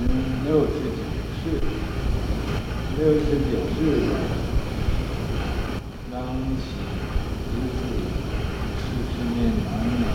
嗯，六十九世，六十九世，当起之世，四十年南了，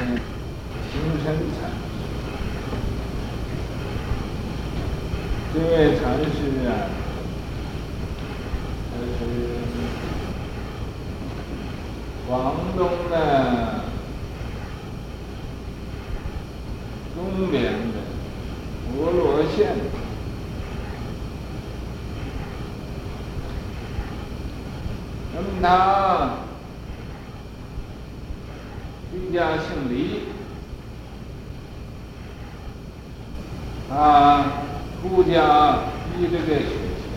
嗯，青山禅师，这位禅师啊。广东的东边的佛罗县，那么他居家姓李，他出家依这个雪桥，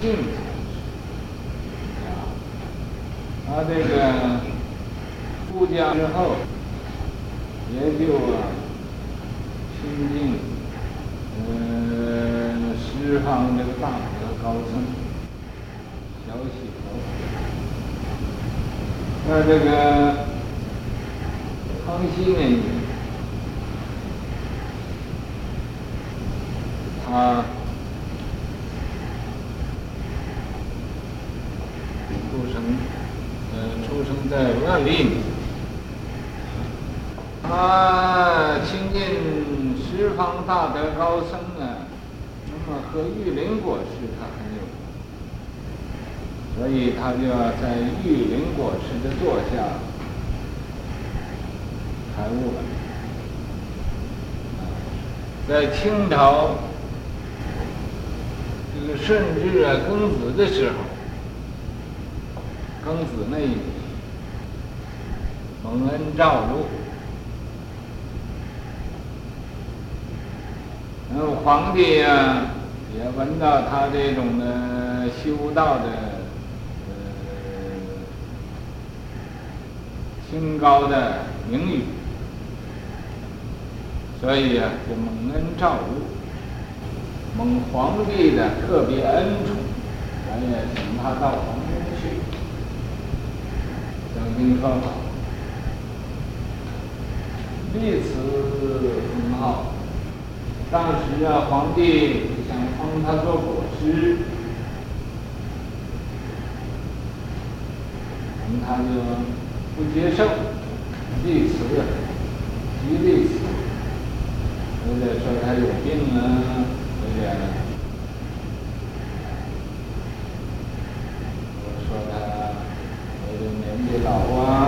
姓。他这个出家之后，也就啊亲近嗯十方这个大德高僧，小洗头。那这个康熙年间，他出生。在万历，他亲近十方大德高僧啊，那么和玉林国师他很有，所以他就要在玉林国师的座下开悟了。在清朝这个顺治啊庚子的时候，庚子那一年。蒙恩照入，然后皇帝呀、也闻到他这种的修道的呃清高的名誉，所以呀、啊、就蒙恩照入，蒙皇帝的特别恩宠，咱也请他到皇宫去讲经说法。历辞很好，当时啊，皇帝想封他做国师，他就不接受，历辞，极力辞，有点说他有病啊，有点，我说他有点年纪老啊。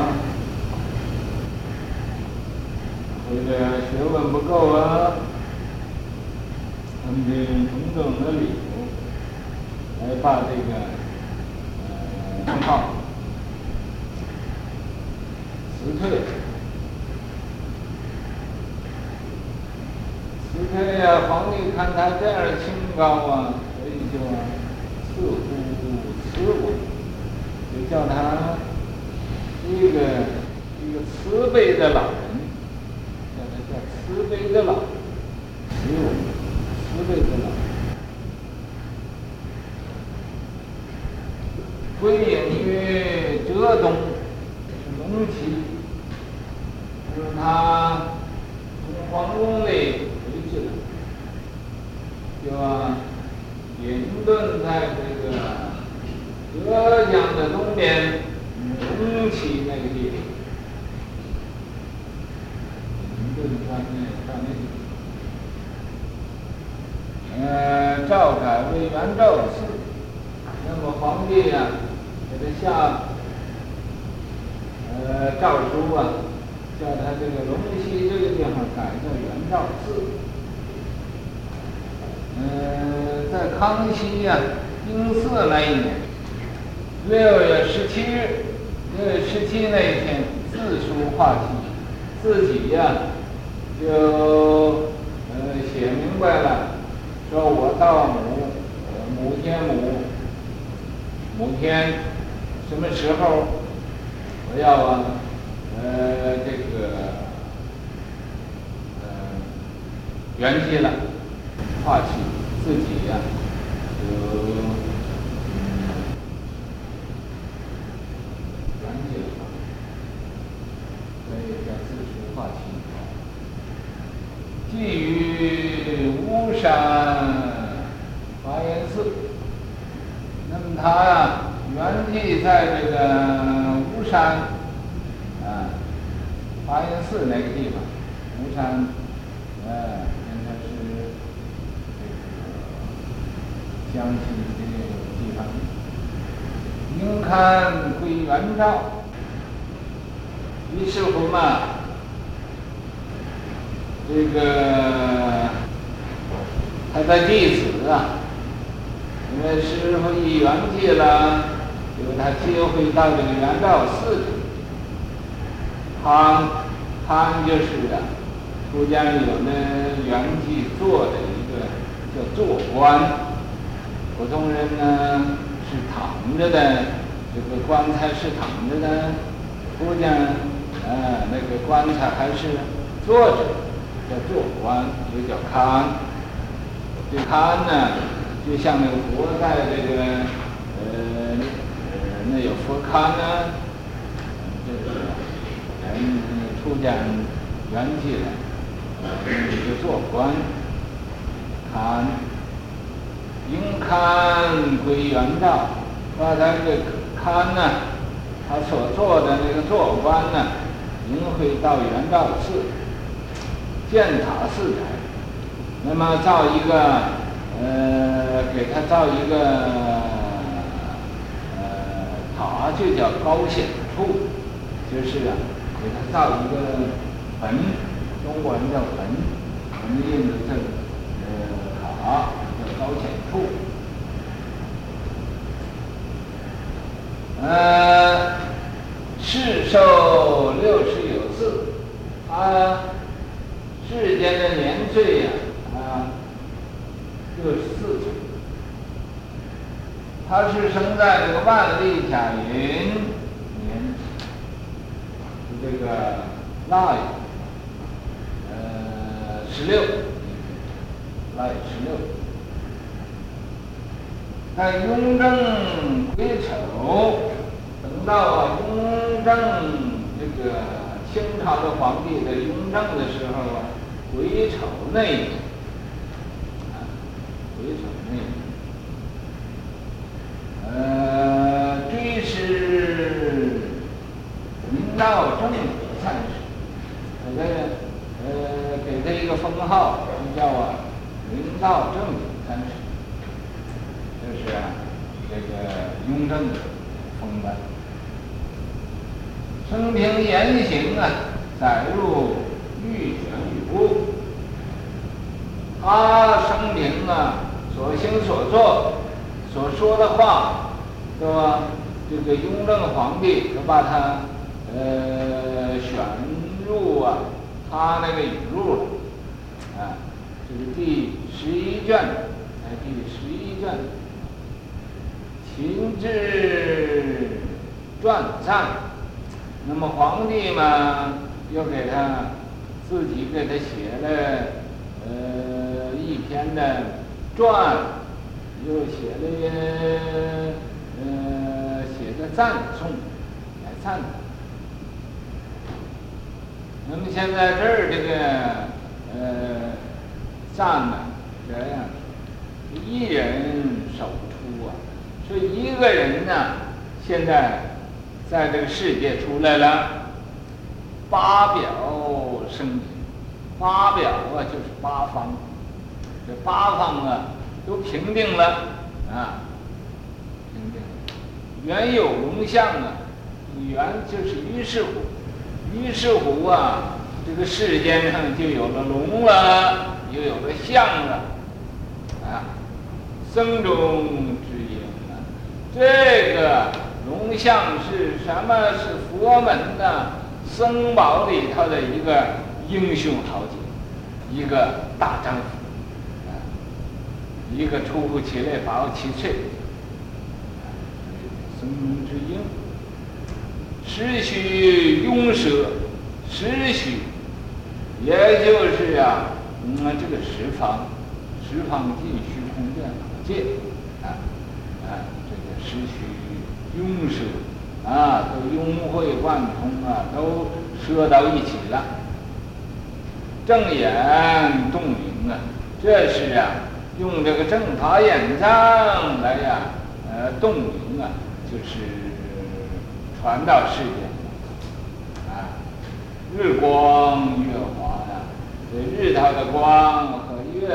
这个学问不够啊，他们的种种的理由，来把这个呃称号辞退，辞退呀！皇帝看他这样清高啊，所以就赐乎慈母，就叫他一个一个慈悲的老人。慈悲的老，慈母，慈悲的老，归隐于浙东，是龙旗，就是他从皇宫里回去了，就啊，隐遁在这个浙江的东边，龙旗那个地方。呃，诏改为元照寺。那么皇帝呀、啊，给他下呃诏书啊，叫他这个龙溪这个地方改叫元照寺。呃，在康熙呀、啊，丁巳那一年六月十七日，六月十七那一天，自书画题，自己呀、就呃写明白了说我到某某天某某天什么时候我要呃这个呃圆寂了化起自己呀就嗯圆寂了所以叫自学化起寄于巫山华严寺。那么他啊原地在这个巫山啊华严寺那个地方巫山呃应该是这个江西的地方。应看归元照于是乎嘛这个他的弟子啊。因为师傅一圆寂了，由他接回到这个圆照寺。堪堪就是啊，出家有的圆寂坐的一个叫坐观，普通人呢是躺着的，这个棺材是躺着的，出家人呃那个棺材还是坐着，叫坐观，又叫堪。这堪呢？就像那个佛在这个呃那有佛龛呢，这个人出家圆寂了，就做官龛，应堪归元道，把他这个龛呢，他所做的那个做官呢，应回到元道寺，建塔寺台，那么造一个。呃，给他造一个呃塔，就叫高显处，就是啊，给他造一个坟，中国人叫坟，我们印的这个呃塔叫高显处。呃，世寿六十有四，啊世间的年岁呀。六十四，他是生在这个万历甲寅年，这个腊月，呃，十六，腊月十六，在雍正癸丑，等到雍正这个清朝的皇帝在雍正的时候啊，癸丑那一年。癸丑年，呃，追谥明道正觉禅师，给他呃给他一个封号，叫啊明道正觉禅师，就是啊这个雍正封的。生平言行啊，载入御，他生平啊。所行所作，所说的话，对吧？这个雍正皇帝就把他呃选入啊，他那个语录了，啊，这是第十一卷，哎，第十一卷，秦志传赞。那么皇帝嘛，又给他自己给他写了篇的。传又写了，呃，写的赞颂，来赞。那么现在这儿这个，呃，赞呢，这样，一人首出啊，所以一个人呢，现在在这个世界出来了，八表生，八表啊就是八方。这八方啊，都平定了啊，平定了。原有龙象啊，原就是于是乎，于是乎啊，这个世间上就有了龙了，又有了象了，啊，僧中之因啊，这个龙象是什么？是佛门的僧宝里头的一个英雄豪杰，一个大丈夫。一个出乎其类，拔乎其萃，僧中之应，十虚雍摄，十虚，也就是啊，嗯，这个十方，十方尽虚空遍法界，啊啊，这个十虚雍舍，啊，都融会贯通啊，都摄到一起了，正眼洞明啊，这是啊。用这个正法演藏来呀，呃，呃洞明啊，就是传到世间啊，日光月华呀、啊，这日头的光和月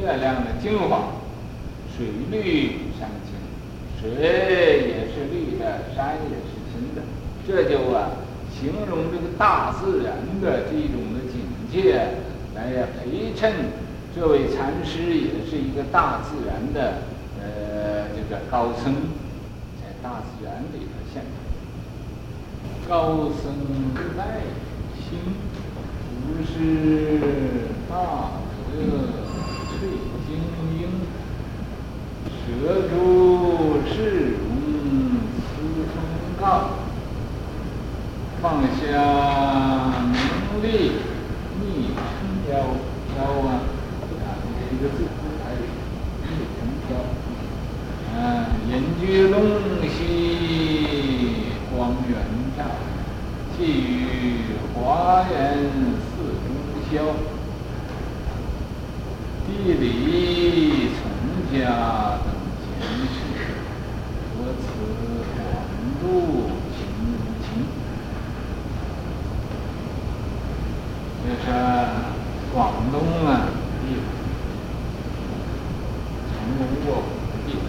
月亮的精华，水绿山青，水也是绿的，山也是青的，这就啊形容这个大自然的这种的境界，来呀陪衬这位禅师，也是一个大自然的呃这个高僧，在大自然里头现。高僧耐心，如是大德翠精英，舍诸世荣此风告，放下名利逆尘嚣，嚣啊，一个字，还有逆尘嚣，啊，居龙溪光远照，寄于华严寺中宵，地理从家等闲事，我此广度情情。这是广东啊，地，成龙过府的地方，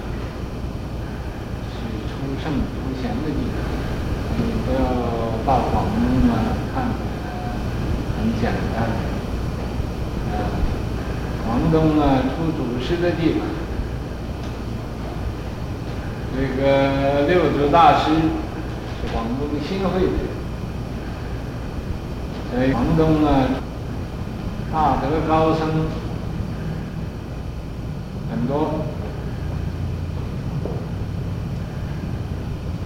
圣出贤的地方。你不要到广东啊，看很简单。广东啊，出祖师的地方。这个六祖大师广东新会的。在广东啊，大德高僧很多，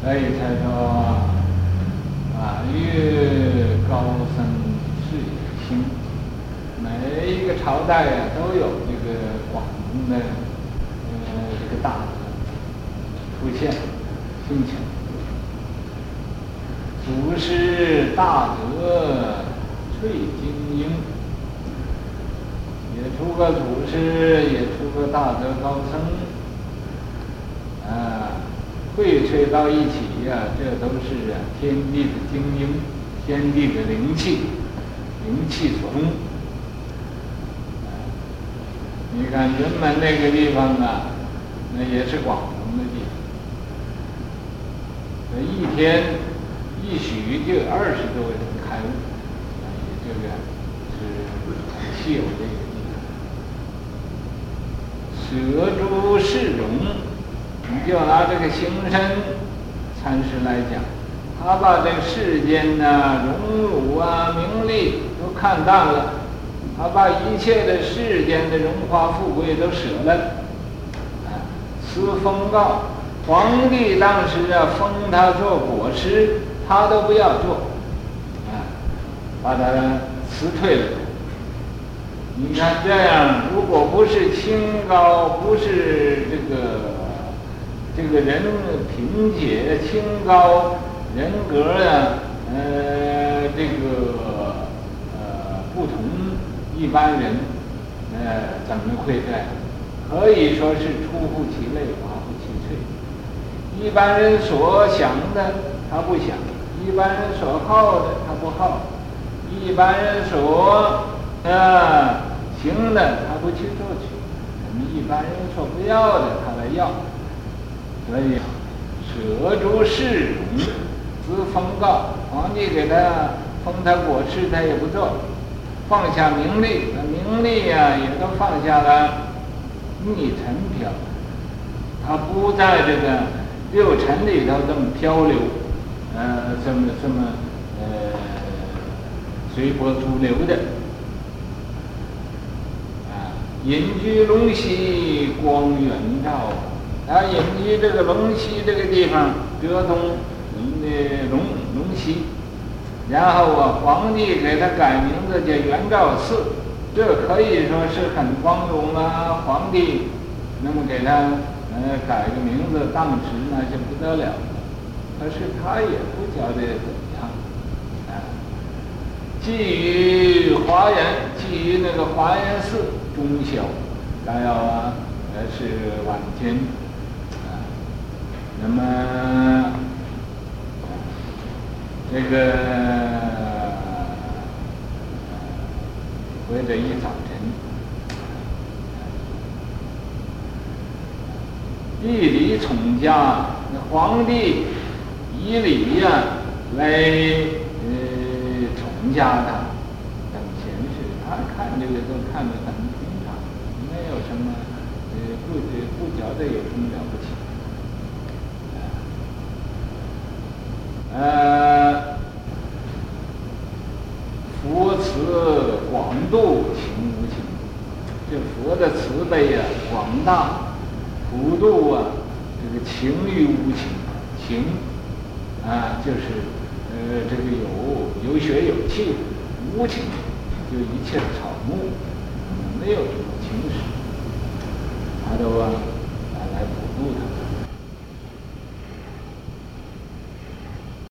所以才说啊，越高僧智也兴。每一个朝代啊，都有这个广东的呃这个大德出现兴起，祖师大德。翠精英，也出个祖师，也出个大德高僧，荟萃到一起呀、这都是啊天地的精英，天地的灵气，灵气所中。啊，你看云门那个地方啊，那也是广东的地方，那一天一许就二十多人开悟。这个是很稀有的一个地方。舍诸世荣，你就拿这个行深禅师来讲，他把这个世间呐、荣辱啊、名利都看淡了，他把一切的世间的荣华富贵都舍了。啊，辞封告，皇帝当时啊封他做国师，他都不要做。啊把他辞退了。你看这样，如果不是清高，不是这个这个人品洁清高，人格啊，呃，这个呃不同一般人，呃，怎么会在？可以说是出乎其类，拔乎其萃。一般人所想的他不想，一般人所好的他不好。一般人所啊行的，他不去做去；我们一般人所不要的，他来要。所以舍诸世荣，自封告。皇帝给他封他国师，他也不做，放下名利，那名利呀、啊、也都放下了。逆尘漂，他不在这个六尘里头这么漂流，呃，这么这么呃。随波逐流的，啊，隐居龙溪光远照，然后，隐居这个龙溪这个地方，德东的龙龙溪，然后啊，皇帝给他改名字叫圆照寺，这可以说是很光荣啊。皇帝那么给他呃改个名字当时那就不得了，可是他也不晓得怎么样，啊。寄于华严，寄于那个华严寺中小，然后啊，呃是晚间，那么这个为了一早晨，以礼从家，那皇帝以礼呀来呃从家他等闲事，他看这个都看得很平常，没有什么呃不不觉得有什么了不起。呃，佛慈广度，情无情。这佛的慈悲啊，广大，普度啊，这个情于无情，情啊，就是呃，这个有有血有气，无情就一切草木，没有什么情史。他都啊。